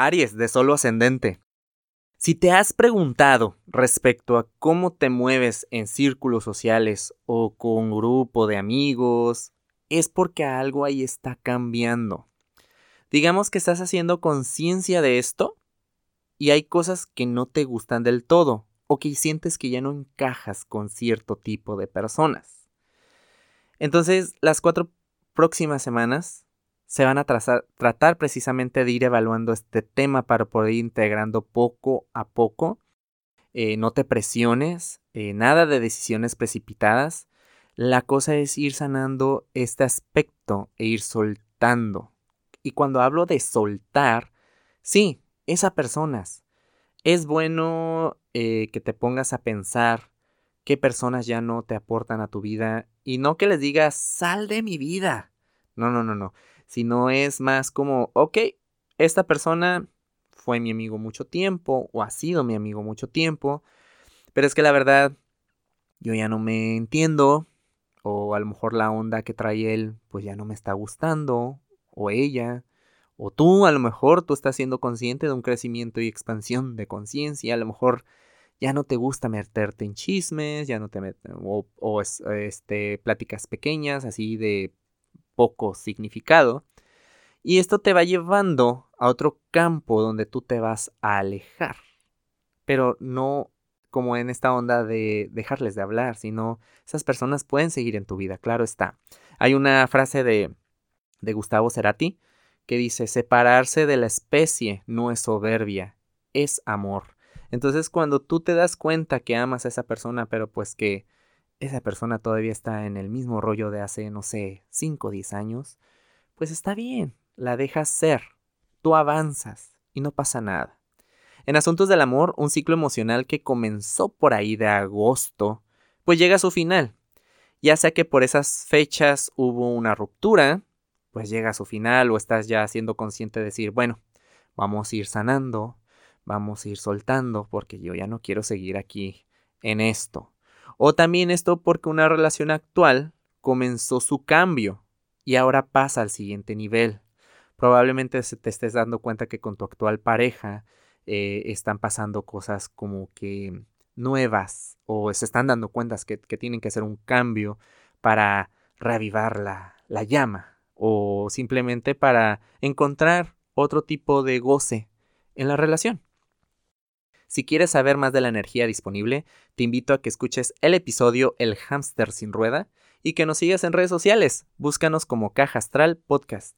Aries, de solo ascendente. Si te has preguntado respecto a cómo te mueves en círculos sociales o con grupo de amigos, es porque algo ahí está cambiando. Digamos que estás haciendo conciencia de esto y hay cosas que no te gustan del todo o que sientes que ya no encajas con cierto tipo de personas. Entonces, las cuatro próximas semanas se van a tratar precisamente de ir evaluando este tema para poder ir integrando poco a poco. Eh, no te presiones, eh, nada de decisiones precipitadas. La cosa es ir sanando este aspecto e ir soltando. Y cuando hablo de soltar, sí, es a personas. Es bueno eh, que te pongas a pensar qué personas ya no te aportan a tu vida y no que les digas, sal de mi vida. No, no, no, no sino es más como, ok, esta persona fue mi amigo mucho tiempo o ha sido mi amigo mucho tiempo, pero es que la verdad yo ya no me entiendo o a lo mejor la onda que trae él pues ya no me está gustando o ella o tú a lo mejor tú estás siendo consciente de un crecimiento y expansión de conciencia, a lo mejor ya no te gusta meterte en chismes, ya no te metes o, o este pláticas pequeñas así de poco significado. Y esto te va llevando a otro campo donde tú te vas a alejar. Pero no como en esta onda de dejarles de hablar, sino esas personas pueden seguir en tu vida, claro está. Hay una frase de, de Gustavo Cerati que dice, separarse de la especie no es soberbia, es amor. Entonces cuando tú te das cuenta que amas a esa persona, pero pues que esa persona todavía está en el mismo rollo de hace, no sé, 5 o 10 años, pues está bien, la dejas ser, tú avanzas y no pasa nada. En asuntos del amor, un ciclo emocional que comenzó por ahí de agosto, pues llega a su final. Ya sea que por esas fechas hubo una ruptura, pues llega a su final o estás ya siendo consciente de decir, bueno, vamos a ir sanando, vamos a ir soltando porque yo ya no quiero seguir aquí en esto. O también esto porque una relación actual comenzó su cambio y ahora pasa al siguiente nivel. Probablemente te estés dando cuenta que con tu actual pareja eh, están pasando cosas como que nuevas o se están dando cuenta que, tienen que hacer un cambio para reavivar la llama o simplemente para encontrar otro tipo de goce en la relación. Si quieres saber más de la energía disponible, te invito a que escuches el episodio El hámster sin rueda y que nos sigas en redes sociales. Búscanos como Caja Astral Podcast.